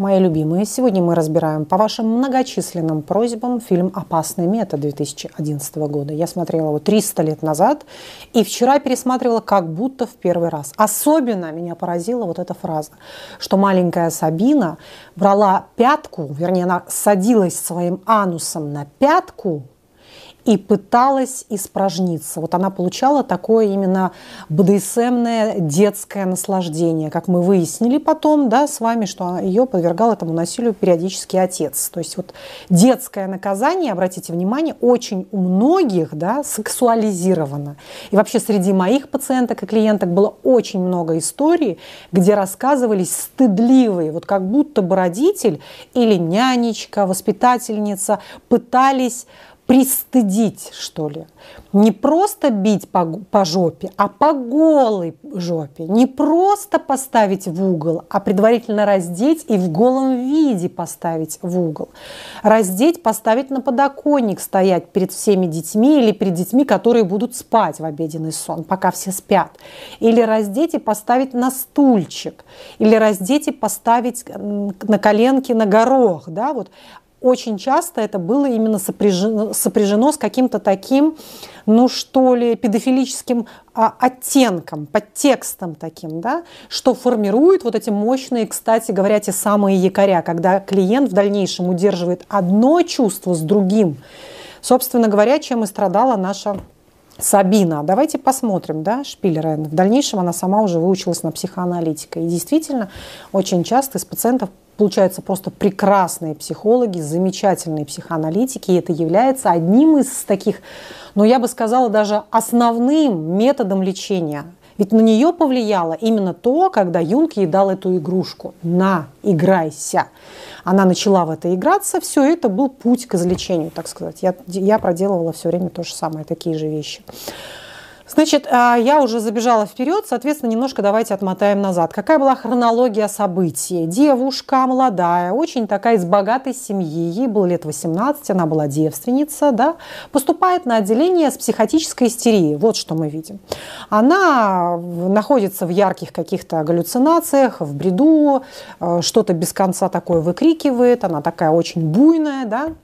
мои любимые. Сегодня мы разбираем по вашим многочисленным просьбам фильм «Опасный метод» 2011 года. Я смотрела его 300 лет назад и вчера пересматривала как будто в первый раз. Особенно меня поразила вот эта фраза, что маленькая Сабина брала пятку, вернее, она садилась своим анусом на пятку и пыталась испражниться. Вот она получала такое именно БДСМное детское наслаждение, как мы выяснили потом, да, с вами, что ее подвергал этому насилию периодически отец. То есть вот детское наказание, обратите внимание, очень у многих, да, сексуализировано. И вообще среди моих пациенток и клиенток было очень много историй, где рассказывались стыдливые, вот как будто бы родитель или нянечка, воспитательница пытались пристыдить, что ли. Не просто бить по, по жопе, а по голой жопе. Не просто поставить в угол, а предварительно раздеть и в голом виде поставить в угол. Раздеть, поставить на подоконник, стоять перед всеми детьми или перед детьми, которые будут спать в обеденный сон, пока все спят. Или раздеть и поставить на стульчик. Или раздеть и поставить на коленки на горох. Да? Вот очень часто это было именно сопряжено, сопряжено с каким-то таким, ну что ли, педофилическим а, оттенком, подтекстом таким, да, что формирует вот эти мощные, кстати говоря, те самые якоря, когда клиент в дальнейшем удерживает одно чувство с другим. Собственно говоря, чем и страдала наша Сабина. Давайте посмотрим, да, Шпиллера. В дальнейшем она сама уже выучилась на психоаналитика. И действительно, очень часто из пациентов получаются просто прекрасные психологи, замечательные психоаналитики, и это является одним из таких, ну я бы сказала, даже основным методом лечения. Ведь на нее повлияло именно то, когда Юнг ей дал эту игрушку. На, играйся. Она начала в это играться, все это был путь к излечению, так сказать. Я, я проделывала все время то же самое, такие же вещи. Значит, а, я уже забежала вперед, соответственно, немножко давайте отмотаем назад. Какая была хронология событий? Девушка молодая, очень такая из богатой семьи, ей было лет 18, она была девственница, да, поступает на отделение с психотической истерией. Вот что мы видим. Она находится в ярких каких-то галлюцинациях, в бреду, э, что-то без конца такое выкрикивает, она такая очень буйная, да,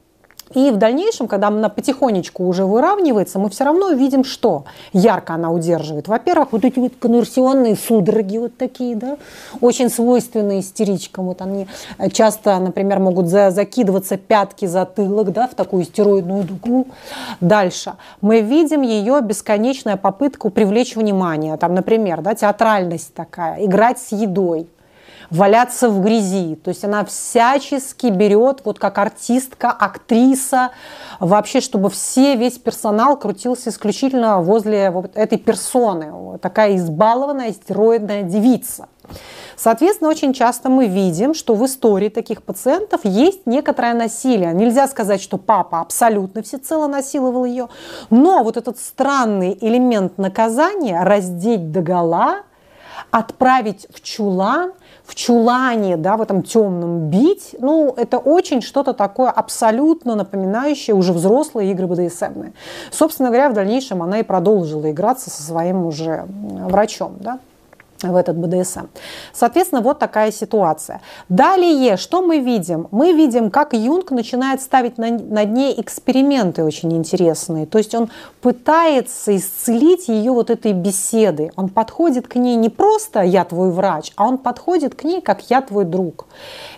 и в дальнейшем, когда она потихонечку уже выравнивается, мы все равно видим, что ярко она удерживает. Во-первых, вот эти вот конверсионные судороги вот такие, да, очень свойственные истеричкам. Вот они часто, например, могут за закидываться пятки, затылок, да, в такую стероидную дугу. Дальше. Мы видим ее бесконечная попытку привлечь внимание. Там, например, да, театральность такая, играть с едой валяться в грязи. То есть она всячески берет, вот как артистка, актриса, вообще, чтобы все, весь персонал крутился исключительно возле вот этой персоны. Такая избалованная стероидная девица. Соответственно, очень часто мы видим, что в истории таких пациентов есть некоторое насилие. Нельзя сказать, что папа абсолютно всецело насиловал ее, но вот этот странный элемент наказания раздеть догола, отправить в чулан – в чулане, да, в этом темном бить, ну, это очень что-то такое абсолютно напоминающее уже взрослые игры БДСМные. Собственно говоря, в дальнейшем она и продолжила играться со своим уже врачом, да в этот БДСМ. Соответственно, вот такая ситуация. Далее, что мы видим? Мы видим, как Юнг начинает ставить на, над ней эксперименты очень интересные. То есть он пытается исцелить ее вот этой беседы. Он подходит к ней не просто «я твой врач», а он подходит к ней как «я твой друг».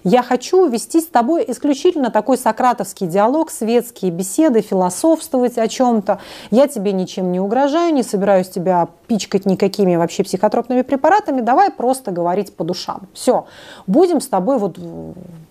Я хочу вести с тобой исключительно такой сократовский диалог, светские беседы, философствовать о чем-то. Я тебе ничем не угрожаю, не собираюсь тебя пичкать никакими вообще психотропными препаратами, давай просто говорить по душам. Все, будем с тобой вот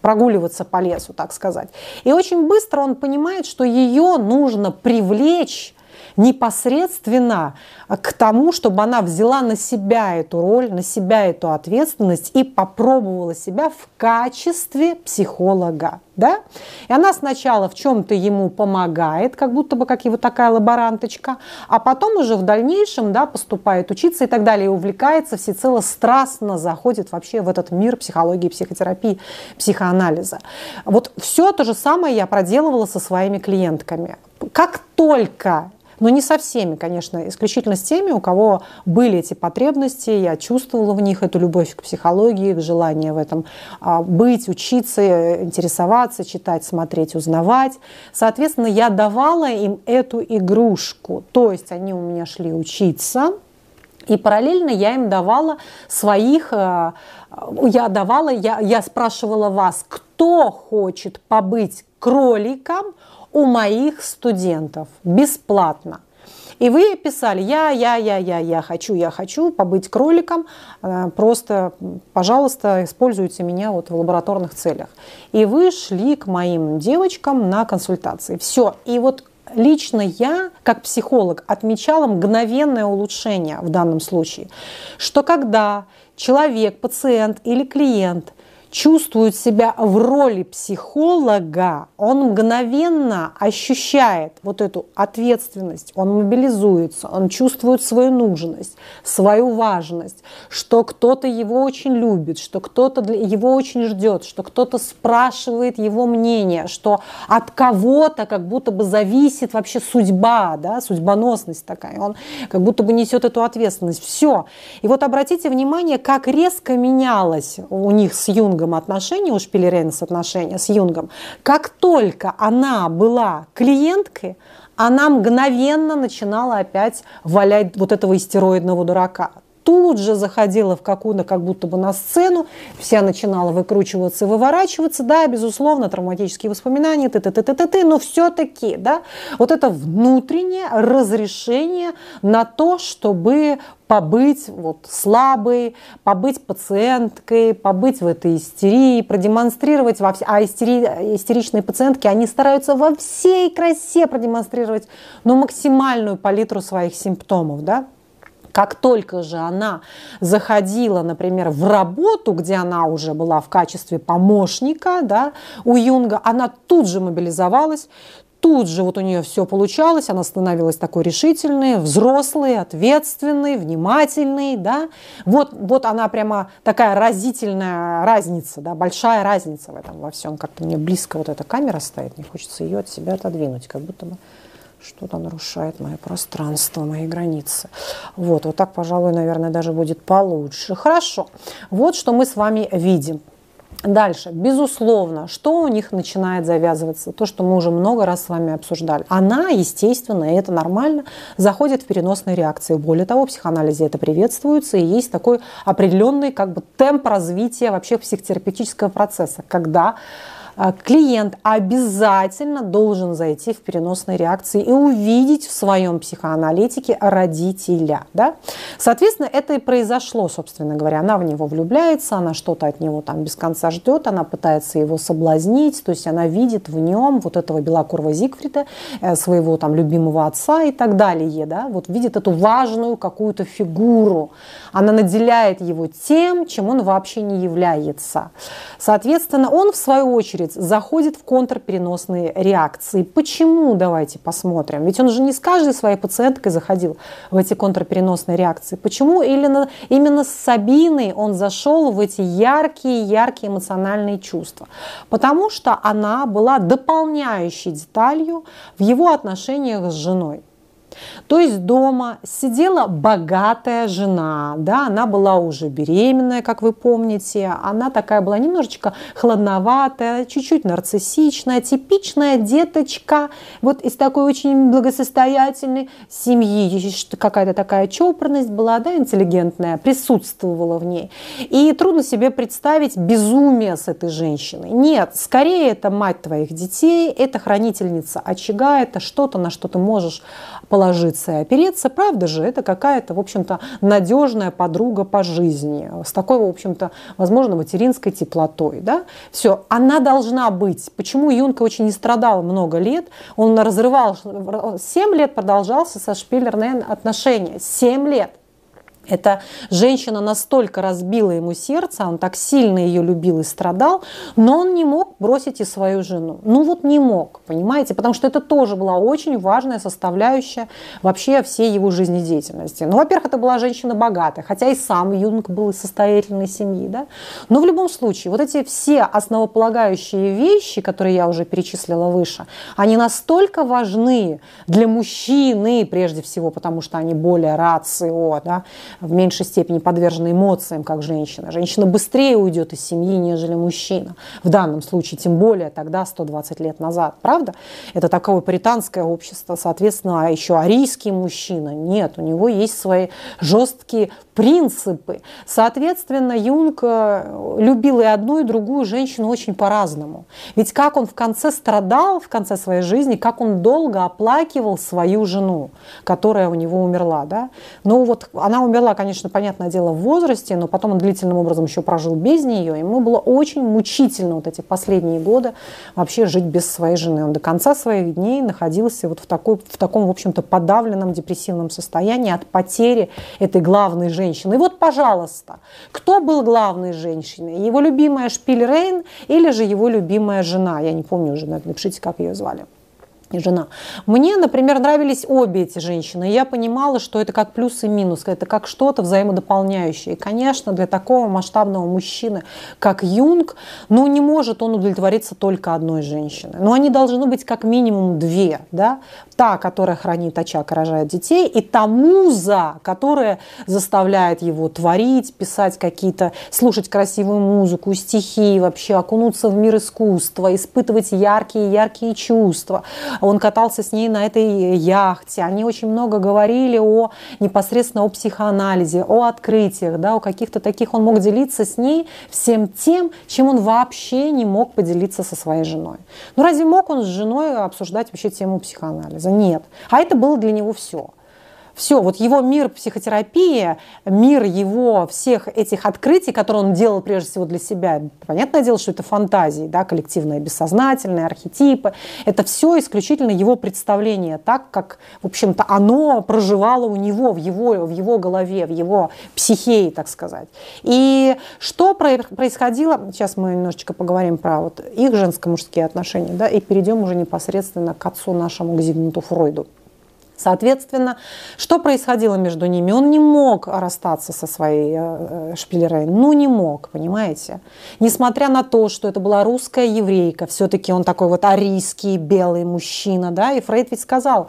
прогуливаться по лесу, так сказать. И очень быстро он понимает, что ее нужно привлечь непосредственно к тому, чтобы она взяла на себя эту роль, на себя эту ответственность и попробовала себя в качестве психолога. Да? И она сначала в чем-то ему помогает, как будто бы как его такая лаборанточка, а потом уже в дальнейшем да, поступает учиться и так далее, и увлекается всецело, страстно заходит вообще в этот мир психологии, психотерапии, психоанализа. Вот все то же самое я проделывала со своими клиентками. Как только Но не со всеми, конечно, исключительно с теми, у кого были эти потребности, я чувствовала в них эту любовь к психологии, к желанию в этом а, быть, учиться, интересоваться, читать, смотреть, узнавать. Соответственно, я давала им эту игрушку. То есть они у меня шли учиться, и параллельно я им давала своих, э, я давала, я, я спрашивала вас, кто хочет побыть кроликом у моих студентов бесплатно. И вы писали, я, я, я, я, я хочу, я хочу побыть кроликом, э, просто, пожалуйста, используйте меня вот в лабораторных целях. И вы шли к моим девочкам на консультации. Все. И вот лично я, как психолог, отмечала мгновенное улучшение в данном случае, что когда человек, пациент или клиент чувствует себя в роли психолога, он мгновенно ощущает вот эту ответственность, он мобилизуется, он чувствует свою нужность, свою важность, что кто-то его очень любит, что кто-то его очень ждет, что кто-то спрашивает его мнение, что от кого-то как будто бы зависит вообще судьба, да, судьбоносность такая, он как будто бы несет эту ответственность. Все. И вот обратите внимание, как резко менялось у них с Юнгом Юнгом отношения, у Шпилеренс отношения с Юнгом, как только она была клиенткой, она мгновенно начинала опять валять вот этого истероидного дурака тут же заходила в какую-то, как будто бы на сцену, вся начинала выкручиваться и выворачиваться, да, безусловно, травматические воспоминания, т т т т т т но все-таки, да, вот это внутреннее разрешение на то, чтобы побыть вот слабой, побыть пациенткой, побыть в этой истерии, продемонстрировать во все... А истери... истеричные пациентки, они стараются во всей красе продемонстрировать, ну, максимальную палитру своих симптомов, да, как только же она заходила, например, в работу, где она уже была в качестве помощника да, у Юнга, она тут же мобилизовалась, тут же вот у нее все получалось, она становилась такой решительной, взрослой, ответственной, внимательной, да. Вот, вот она прямо такая разительная разница, да, большая разница в этом во всем. Как-то мне близко вот эта камера стоит, не хочется ее от себя отодвинуть, как будто бы что-то нарушает мое пространство, мои границы. Вот, вот так, пожалуй, наверное, даже будет получше. Хорошо. Вот что мы с вами видим. Дальше, безусловно, что у них начинает завязываться? То, что мы уже много раз с вами обсуждали. Она, естественно, и это нормально, заходит в переносные реакции. Более того, в психоанализе это приветствуется, и есть такой определенный как бы, темп развития вообще психотерапевтического процесса, когда клиент обязательно должен зайти в переносные реакции и увидеть в своем психоаналитике родителя. Да? Соответственно, это и произошло, собственно говоря. Она в него влюбляется, она что-то от него там без конца ждет, она пытается его соблазнить, то есть она видит в нем вот этого белокурого Зигфрида, э, своего там любимого отца и так далее. Да? Вот видит эту важную какую-то фигуру. Она наделяет его тем, чем он вообще не является. Соответственно, он в свою очередь мышц заходит в контрпереносные реакции. Почему? Давайте посмотрим. Ведь он же не с каждой своей пациенткой заходил в эти контрпереносные реакции. Почему именно, именно с Сабиной он зашел в эти яркие-яркие эмоциональные чувства? Потому что она была дополняющей деталью в его отношениях с женой. То есть дома сидела богатая жена, да, она была уже беременная, как вы помните, она такая была немножечко хладноватая, чуть-чуть нарциссичная, типичная деточка, вот из такой очень благосостоятельной семьи, какая-то такая чопорность была, да, интеллигентная, присутствовала в ней. И трудно себе представить безумие с этой женщиной. Нет, скорее это мать твоих детей, это хранительница очага, это что-то, на что ты можешь положиться и опереться, правда же, это какая-то, в общем-то, надежная подруга по жизни, с такой, в общем-то, возможно, материнской теплотой, да, все, она должна быть. Почему Юнка очень не страдал много лет, он разрывал, 7 лет продолжался со Шпиллернен отношения, 7 лет. Эта женщина настолько разбила ему сердце, он так сильно ее любил и страдал, но он не мог бросить и свою жену. Ну вот не мог, понимаете, потому что это тоже была очень важная составляющая вообще всей его жизнедеятельности. Ну, во-первых, это была женщина богатая, хотя и сам Юнг был из состоятельной семьи, да. Но в любом случае, вот эти все основополагающие вещи, которые я уже перечислила выше, они настолько важны для мужчины прежде всего, потому что они более рацио, да, в меньшей степени подвержены эмоциям, как женщина. Женщина быстрее уйдет из семьи, нежели мужчина. В данном случае, тем более тогда, 120 лет назад. Правда? Это такое паританское общество, соответственно, а еще арийский мужчина. Нет, у него есть свои жесткие принципы. Соответственно, Юнг э, любил и одну, и другую женщину очень по-разному. Ведь как он в конце страдал, в конце своей жизни, как он долго оплакивал свою жену, которая у него умерла. Да? Ну вот она умерла, конечно, понятное дело, в возрасте, но потом он длительным образом еще прожил без нее. Ему было очень мучительно вот эти последние годы вообще жить без своей жены. Он до конца своих дней находился вот в, такой, в таком, в общем-то, подавленном депрессивном состоянии от потери этой главной женщины. И вот, пожалуйста, кто был главной женщиной? Его любимая Шпиль Рейн или же его любимая жена? Я не помню уже, напишите, как ее звали и жена. Мне, например, нравились обе эти женщины. И я понимала, что это как плюс и минус, это как что-то взаимодополняющее. И, конечно, для такого масштабного мужчины, как Юнг, ну, не может он удовлетвориться только одной женщиной. Но они должны быть как минимум две. Да? Та, которая хранит очаг, рожает детей, и та муза, которая заставляет его творить, писать какие-то, слушать красивую музыку, стихи, вообще окунуться в мир искусства, испытывать яркие-яркие чувства, он катался с ней на этой яхте. Они очень много говорили о непосредственно о психоанализе, о открытиях, да, о каких-то таких. Он мог делиться с ней всем тем, чем он вообще не мог поделиться со своей женой. Ну разве мог он с женой обсуждать вообще тему психоанализа? Нет. А это было для него все. Все, вот его мир психотерапии, мир его всех этих открытий, которые он делал прежде всего для себя, понятное дело, что это фантазии, да, коллективное бессознательное, архетипы, это все исключительно его представление, так как, в общем-то, оно проживало у него, в его, в его голове, в его психее, так сказать. И что происходило, сейчас мы немножечко поговорим про вот их женско-мужские отношения, да, и перейдем уже непосредственно к отцу нашему, к Зигмунду Фройду. Соответственно, что происходило между ними? Он не мог расстаться со своей э, э Шпилерой. Ну, не мог, понимаете? Несмотря на то, что это была русская еврейка, все-таки он такой вот арийский белый мужчина, да, и Фрейд ведь сказал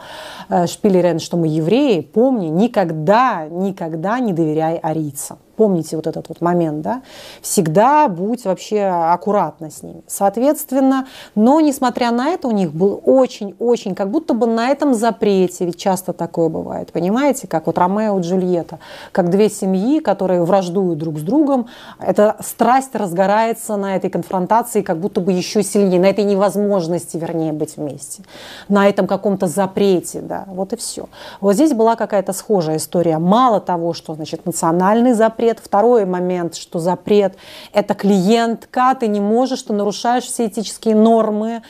э, Шпилерен, что мы евреи, помни, никогда, никогда не доверяй арийцам. Помните вот этот вот момент, да? Всегда будь вообще аккуратна с ними. Соответственно, но несмотря на это, у них был очень-очень, как будто бы на этом запрете, ведь часто такое бывает, понимаете, как вот Ромео и Джульетта, как две семьи, которые враждуют друг с другом, эта страсть разгорается на этой конфронтации как будто бы еще сильнее, на этой невозможности, вернее, быть вместе, на этом каком-то запрете, да, вот и все. Вот здесь была какая-то схожая история. Мало того, что, значит, национальный запрет, запрет. Второй момент, что запрет – это клиентка, ты не можешь, ты нарушаешь все этические нормы,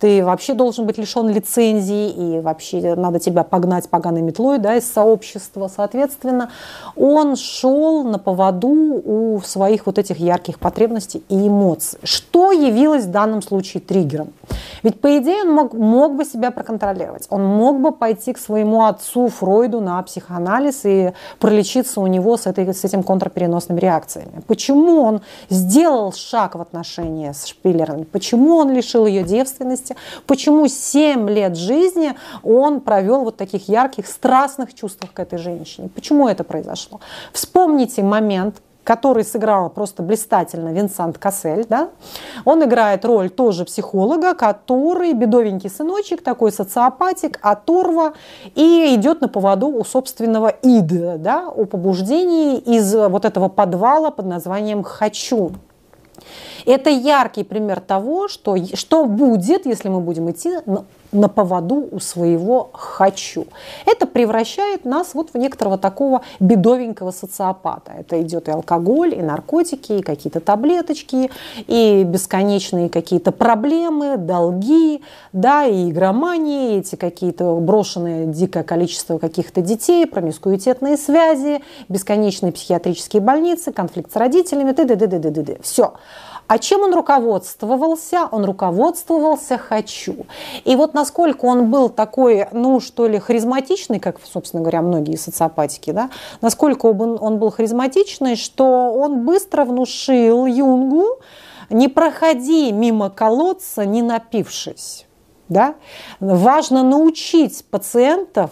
ты вообще должен быть лишен лицензии, и вообще надо тебя погнать поганой метлой да, из сообщества. Соответственно, он шел на поводу у своих вот этих ярких потребностей и эмоций. Что явилось в данном случае триггером? Ведь, по идее, он мог, мог бы себя проконтролировать. Он мог бы пойти к своему отцу Фройду на психоанализ и пролечиться у него с, этой, с этим контрпереносными реакциями. Почему он сделал шаг в отношении с Шпиллером? Почему он лишил ее девственности? Почему 7 лет жизни он провел вот таких ярких, страстных чувствах к этой женщине? Почему это произошло? Вспомните момент, который сыграл просто блистательно Винсант Кассель, да, он играет роль тоже психолога, который бедовенький сыночек, такой социопатик, оторва, и идет на поводу у собственного ида, да, о побуждении из вот этого подвала под названием «хочу». Это яркий пример того, что, что будет, если мы будем идти на поводу у своего «хочу». Это превращает нас вот в некоторого такого бедовенького социопата. Это идет и алкоголь, и наркотики, и какие-то таблеточки, и бесконечные какие-то проблемы, долги, да, и игромании, эти какие-то брошенные дикое количество каких-то детей, промискуитетные связи, бесконечные психиатрические больницы, конфликт с родителями, т.д. Все. А чем он руководствовался? Он руководствовался «хочу». И вот насколько он был такой, ну, что ли, харизматичный, как, собственно говоря, многие социопатики, да, насколько он был харизматичный, что он быстро внушил Юнгу, не проходи мимо колодца, не напившись. Да? Важно научить пациентов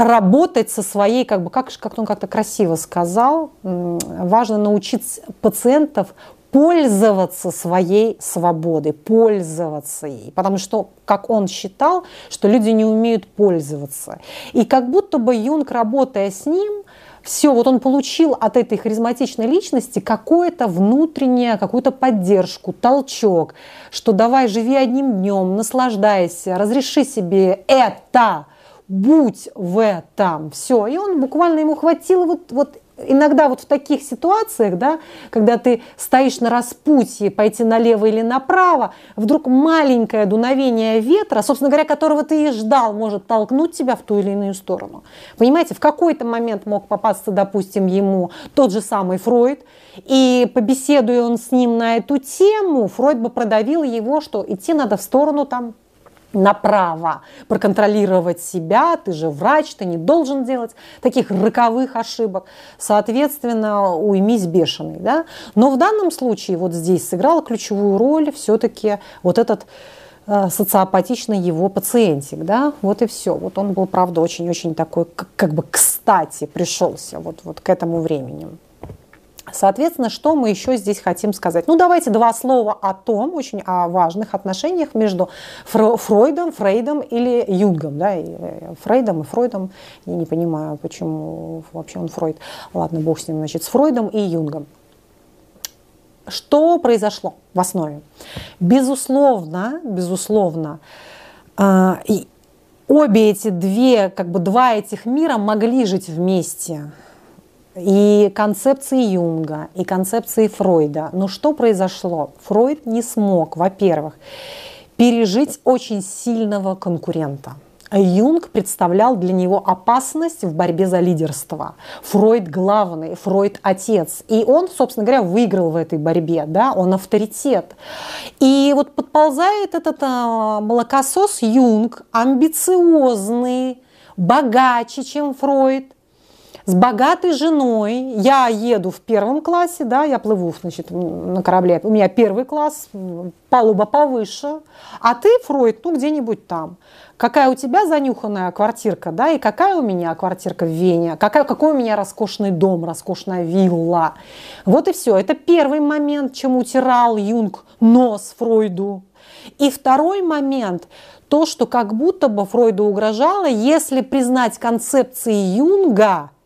работать со своей, как бы, как, как он как-то красиво сказал, важно научить пациентов пользоваться своей свободой, пользоваться ей. Потому что, как он считал, что люди не умеют пользоваться. И как будто бы Юнг, работая с ним, все, вот он получил от этой харизматичной личности какое-то внутреннее, какую-то поддержку, толчок, что давай, живи одним днем, наслаждайся, разреши себе это, будь в этом, все. И он буквально ему хватило вот, вот иногда вот в таких ситуациях, да, когда ты стоишь на распутье, пойти налево или направо, вдруг маленькое дуновение ветра, собственно говоря, которого ты и ждал, может толкнуть тебя в ту или иную сторону. Понимаете, в какой-то момент мог попасться, допустим, ему тот же самый Фройд, и побеседуя он с ним на эту тему, Фройд бы продавил его, что идти надо в сторону там направо, проконтролировать себя, ты же врач, ты не должен делать таких роковых ошибок. Соответственно, уймись бешеный. Да? Но в данном случае вот здесь сыграла ключевую роль все-таки вот этот э, социопатичный его пациентик, да, вот и все. Вот он был, правда, очень-очень такой, как бы кстати пришелся вот, вот к этому времени. Соответственно, что мы еще здесь хотим сказать? Ну, давайте два слова о том, очень о важных отношениях между Фройдом, Фрейдом или Юнгом. Да? И э, Фрейдом и Фройдом. Я не понимаю, почему вообще он Фройд. Ладно, бог с ним, значит, с Фройдом и Юнгом. Что произошло в основе? Безусловно, безусловно, а, обе эти две, как бы два этих мира могли жить вместе и концепции Юнга, и концепции Фройда. Но что произошло? Фройд не смог, во-первых, пережить очень сильного конкурента. Юнг представлял для него опасность в борьбе за лидерство. Фройд главный, Фройд отец. И он, собственно говоря, выиграл в этой борьбе, да, он авторитет. И вот подползает этот а, молокосос Юнг, амбициозный, богаче, чем Фройд, с богатой женой. Я еду в первом классе, да, я плыву значит, на корабле. У меня первый класс, палуба повыше. А ты, Фройд, ну где-нибудь там. Какая у тебя занюханная квартирка, да, и какая у меня квартирка в Вене, какая, какой у меня роскошный дом, роскошная вилла. Вот и все. Это первый момент, чем утирал Юнг нос Фройду. И второй момент, то, что как будто бы Фройду угрожало, если признать концепции Юнга –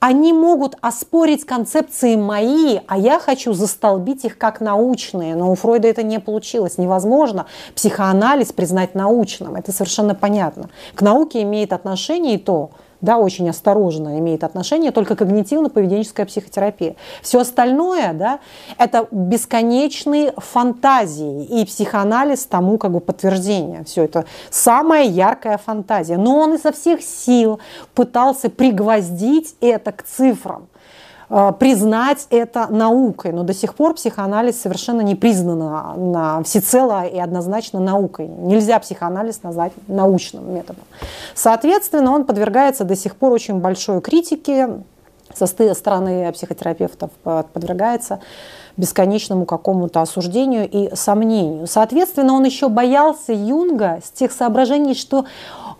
они могут оспорить концепции мои, а я хочу застолбить их как научные. Но у Фройда это не получилось. Невозможно психоанализ признать научным. Это совершенно понятно. К науке имеет отношение и то, да, очень осторожно имеет отношение только когнитивно-поведенческая психотерапия. Все остальное, да, это бесконечные фантазии, и психоанализ тому как бы подтверждение. Все это самая яркая фантазия. Но он изо всех сил пытался пригвоздить это к цифрам. Э, признать это наукой, но до сих пор психоанализ совершенно не признан на, всецело и однозначно наукой. Нельзя психоанализ назвать научным методом. Соответственно, он подвергается до сих пор очень большой критике со стороны психотерапевтов, подвергается бесконечному какому-то осуждению и сомнению. Соответственно, он еще боялся Юнга с тех соображений, что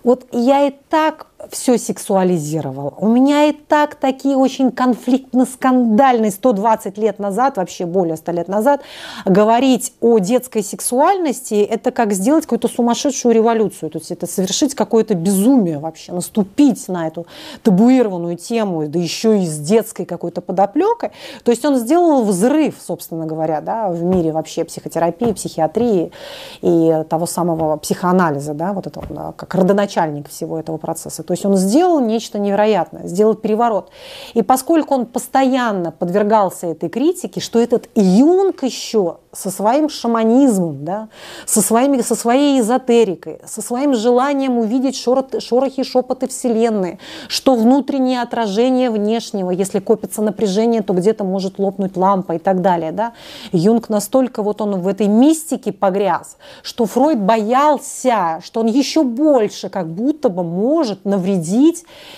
вот я и так все сексуализировал. У меня и так такие очень конфликтно-скандальные 120 лет назад, вообще более 100 лет назад, говорить о детской сексуальности, это как сделать какую-то сумасшедшую революцию. То есть это совершить какое-то безумие вообще, наступить на эту табуированную тему, да еще и с детской какой-то подоплекой. То есть он сделал взрыв, собственно говоря, да, в мире вообще психотерапии, психиатрии и того самого психоанализа, да, вот этого, как родоначальник всего этого процесса. То есть он сделал нечто невероятное, сделал переворот. И поскольку он постоянно подвергался этой критике, что этот Юнг еще со своим шаманизмом, да, со, своими, со своей эзотерикой, со своим желанием увидеть шорот, шорохи, шепоты Вселенной, что внутреннее отражение внешнего, если копится напряжение, то где-то может лопнуть лампа и так далее. Да? Юнг настолько вот он в этой мистике погряз, что Фройд боялся, что он еще больше как будто бы может навредить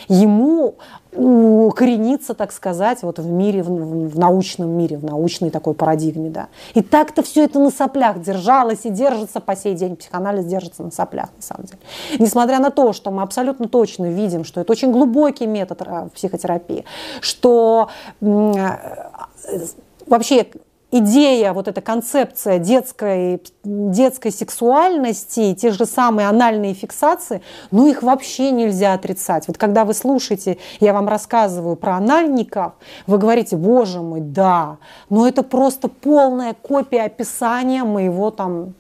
ему укорениться, так сказать, вот в мире, в, в научном мире, в научной такой парадигме, да. И так-то все это на соплях держалось и держится по сей день. Психоанализ держится на соплях, на самом деле. Несмотря на то, что мы абсолютно точно видим, что это очень глубокий метод э, психотерапии, что э, вообще идея, вот эта концепция детской, детской сексуальности, те же самые анальные фиксации, ну их вообще нельзя отрицать. Вот когда вы слушаете, я вам рассказываю про анальников, вы говорите, боже мой, да, но это просто полная копия описания моего там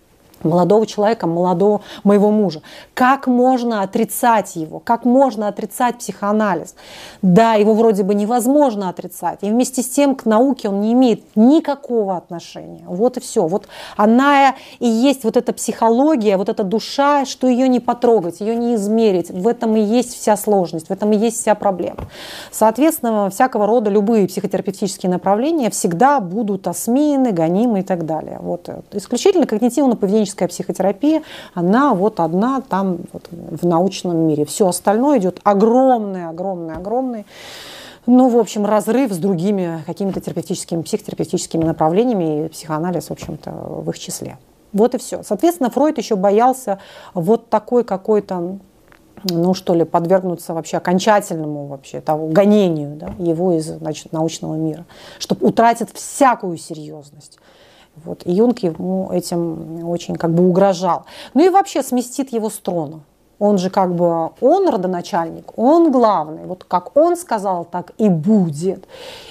молодого человека, молодого моего мужа. Как можно отрицать его? Как можно отрицать психоанализ? Да, его вроде бы невозможно отрицать. И вместе с тем к науке он не имеет никакого отношения. Вот и все. Вот она и есть вот эта психология, вот эта душа, что ее не потрогать, ее не измерить. В этом и есть вся сложность, в этом и есть вся проблема. Соответственно, всякого рода любые психотерапевтические направления всегда будут осмеяны, гонимы и так далее. Вот. Исключительно когнитивно-поведенческие клиническая психотерапия, она вот одна там вот в научном мире. Все остальное идет огромный, огромный, огромный ну, в общем, разрыв с другими какими-то терапевтическими, психотерапевтическими направлениями, и психоанализ, в общем-то, в их числе. Вот и все. Соответственно, Фройд еще боялся вот такой какой-то ну что ли, подвергнуться вообще окончательному вообще того гонению да, его из значит, научного мира, чтобы утратить всякую серьезность. Вот. И Юнг ему этим очень как бы угрожал. Ну и вообще сместит его с трона он же как бы, он родоначальник, он главный. Вот как он сказал, так и будет.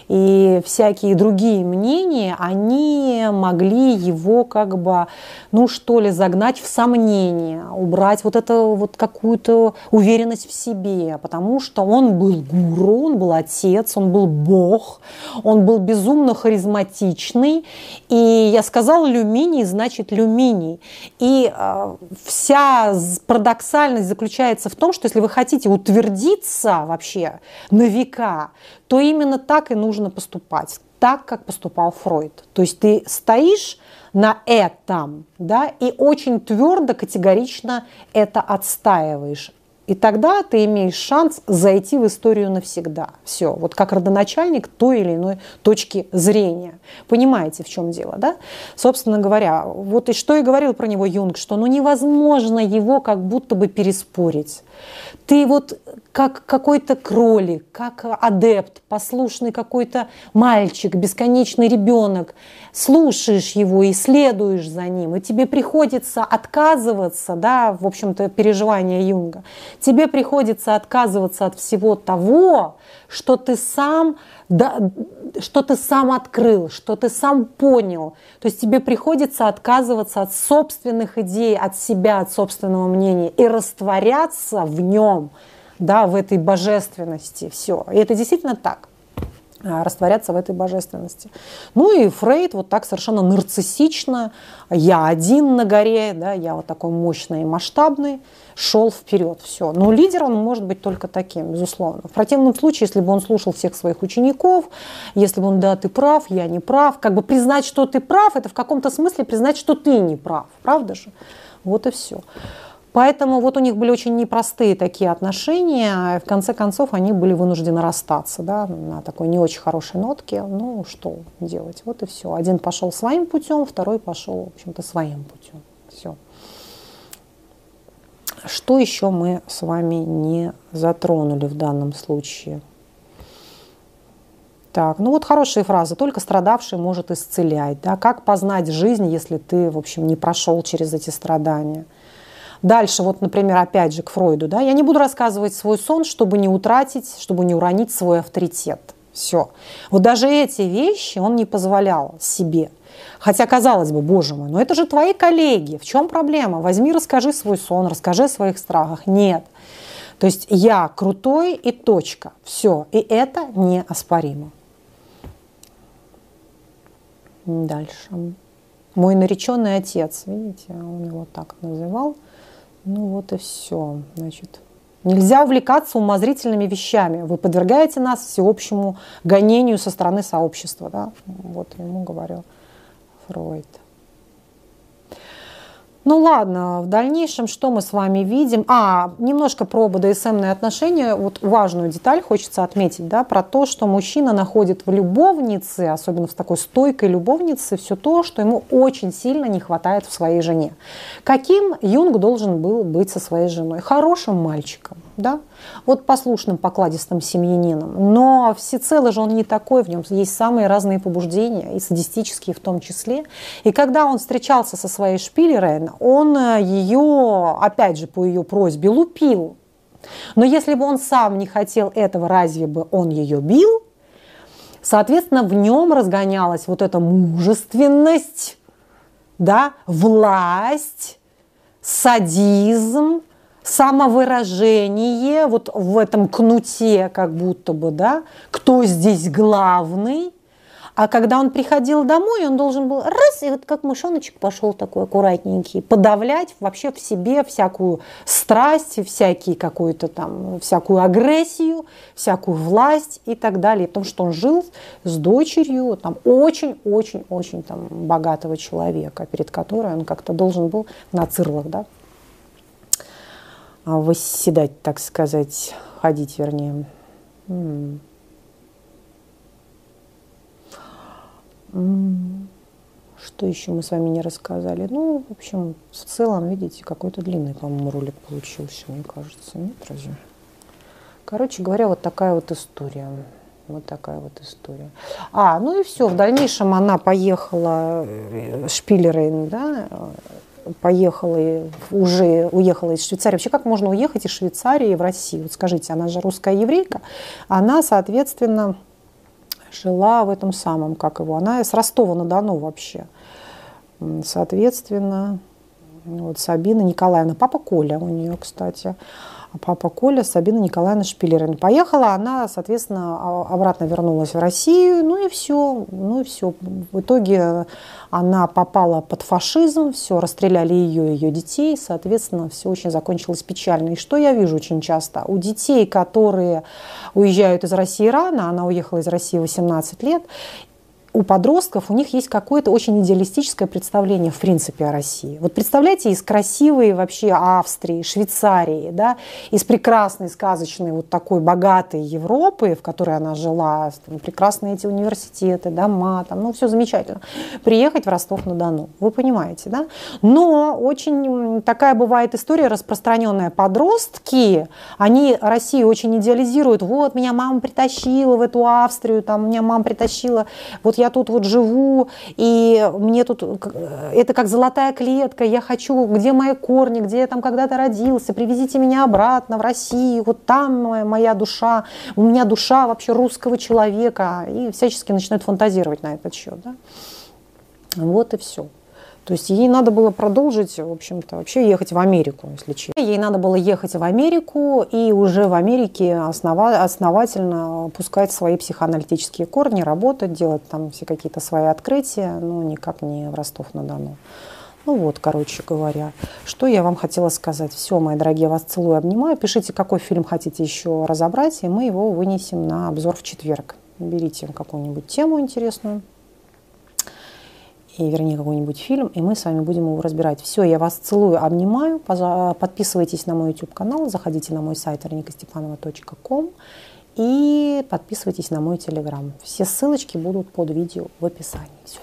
И всякие другие мнения, они могли его как бы, ну что ли, загнать в сомнение, убрать вот эту вот какую-то уверенность в себе, потому что он был гуру, он был отец, он был бог, он был безумно харизматичный. И я сказала люминий, значит люминий. И э, вся парадоксальность сложность заключается в том, что если вы хотите утвердиться вообще на века, то именно так и нужно поступать, так, как поступал Фройд. То есть ты стоишь на этом, да, и очень твердо, категорично это отстаиваешь. И тогда ты имеешь шанс зайти в историю навсегда. Все, вот как родоначальник той или иной точки зрения. Понимаете, в чем дело, да? Собственно говоря, вот и что и говорил про него Юнг, что ну невозможно его как будто бы переспорить. Ты вот как какой-то кролик, как адепт, послушный какой-то мальчик, бесконечный ребенок, слушаешь его и следуешь за ним, и тебе приходится отказываться, да, в общем-то, переживания Юнга, тебе приходится отказываться от всего того, что ты сам, да, что ты сам открыл, что ты сам понял. То есть тебе приходится отказываться от собственных идей, от себя, от собственного мнения и растворяться в нем, да, в этой божественности. Все. И это действительно так растворяться в этой божественности. Ну и Фрейд вот так совершенно нарциссично, я один на горе, да, я вот такой мощный и масштабный, шел вперед, все. Но лидер он может быть только таким, безусловно. В противном случае, если бы он слушал всех своих учеников, если бы он, да, ты прав, я не прав, как бы признать, что ты прав, это в каком-то смысле признать, что ты не прав, правда же? Вот и все. Поэтому вот у них были очень непростые такие отношения, и в конце концов они были вынуждены расстаться да, на такой не очень хорошей нотке. Ну, что делать? Вот и все. Один пошел своим путем, второй пошел, в общем-то, своим путем. Все. Что еще мы с вами не затронули в данном случае? Так, ну вот хорошие фразы. Только страдавший может исцелять. Да? Как познать жизнь, если ты, в общем, не прошел через эти страдания? Дальше, вот, например, опять же к Фройду. Да? Я не буду рассказывать свой сон, чтобы не утратить, чтобы не уронить свой авторитет. Все. Вот даже эти вещи он не позволял себе. Хотя, казалось бы, боже мой, но это же твои коллеги. В чем проблема? Возьми, расскажи свой сон, расскажи о своих страхах. Нет. То есть я крутой и точка. Все. И это неоспоримо. Дальше. Мой нареченный отец, видите, он его так называл. Ну вот и все. Значит, нельзя увлекаться умозрительными вещами. Вы подвергаете нас всеобщему гонению со стороны сообщества. Да? Вот ему говорил Фройд. Ну ладно, в дальнейшем что мы с вами видим? А, немножко про БДСМные отношения. Вот важную деталь хочется отметить, да, про то, что мужчина находит в любовнице, особенно в такой стойкой любовнице, все то, что ему очень сильно не хватает в своей жене. Каким Юнг должен был быть со своей женой? Хорошим мальчиком, да? вот послушным, покладистым семьянином. Но всецело же он не такой, в нем есть самые разные побуждения, и садистические в том числе. И когда он встречался со своей Он э, ее, опять же, по ее просьбе лупил. Но если бы он сам не хотел этого, разве бы он ее бил? Соответственно, в нем разгонялась вот эта мужественность, да, власть, садизм, самовыражение вот в этом кнуте, как будто бы, да, кто здесь главный. А когда он приходил домой, он должен был раз, и вот как мышоночек пошел такой аккуратненький, подавлять вообще в себе всякую страсть, всякие какую-то там, всякую агрессию, всякую власть и так далее. Потому что он жил с дочерью там очень-очень-очень там богатого человека, перед которой он как-то должен был на цирлах, да, восседать, так сказать, ходить, вернее. Что еще мы с вами не рассказали? Ну, в общем, в целом, видите, какой-то длинный, по-моему, ролик получился, мне кажется. Нет, разве? Короче говоря, вот такая вот история. Вот такая вот история. А, ну и все. В дальнейшем она поехала э, Шпилерейн, да, поехала, уже уехала из Швейцарии. Вообще, как можно уехать из Швейцарии в Россию? Вот скажите, она же русская еврейка. Она, соответственно, жила в этом самом, как его, она с Ростова-на-Дону вообще. Соответственно, вот Сабина Николаевна, папа Коля у нее, кстати. Папа Коля, Сабина Николаевна Шпилерин. Поехала она, соответственно, а, обратно вернулась в Россию, ну и все, ну и все. В итоге она попала под фашизм, все, расстреляли ее и ее детей, соответственно, все очень закончилось печально. И что я вижу очень часто? У детей, которые уезжают из России рано, она уехала из России 18 лет, у подростков у них есть какое-то очень идеалистическое представление в принципе о России. Вот представляете, из красивой вообще Австрии, Швейцарии, да, из прекрасной, сказочной, вот такой богатой Европы, в которой она жила, там, прекрасные эти университеты, дома, там, ну, все замечательно, приехать в Ростов-на-Дону. Вы понимаете, да? Но очень такая бывает история распространенная. Подростки, они Россию очень идеализируют. Вот, меня мама притащила в эту Австрию, там, меня мама притащила, вот я тут вот живу, и мне тут, это как золотая клетка, я хочу, где мои корни, где я там когда-то родился, привезите меня обратно в Россию, вот там моя, моя душа, у меня душа вообще русского человека, и всячески начинают фантазировать на этот счет. Да? Вот и все. То есть ей надо было продолжить, в общем-то, вообще ехать в Америку, если честно. Ей надо было ехать в Америку и уже в Америке основа- основательно пускать свои психоаналитические корни, работать, делать там все какие-то свои открытия, но никак не в Ростов-на-Дону. Ну вот, короче говоря, что я вам хотела сказать. Все, мои дорогие, вас целую, обнимаю. Пишите, какой фильм хотите еще разобрать, и мы его вынесем на обзор в четверг. Берите какую-нибудь тему интересную и, вернее, какой-нибудь фильм, и мы с вами будем его разбирать. Все, я вас целую, обнимаю. Подписывайтесь на мой YouTube-канал, заходите на мой сайт вероникастепанова.ком и подписывайтесь на мой Telegram. Все ссылочки будут под видео в описании. Все,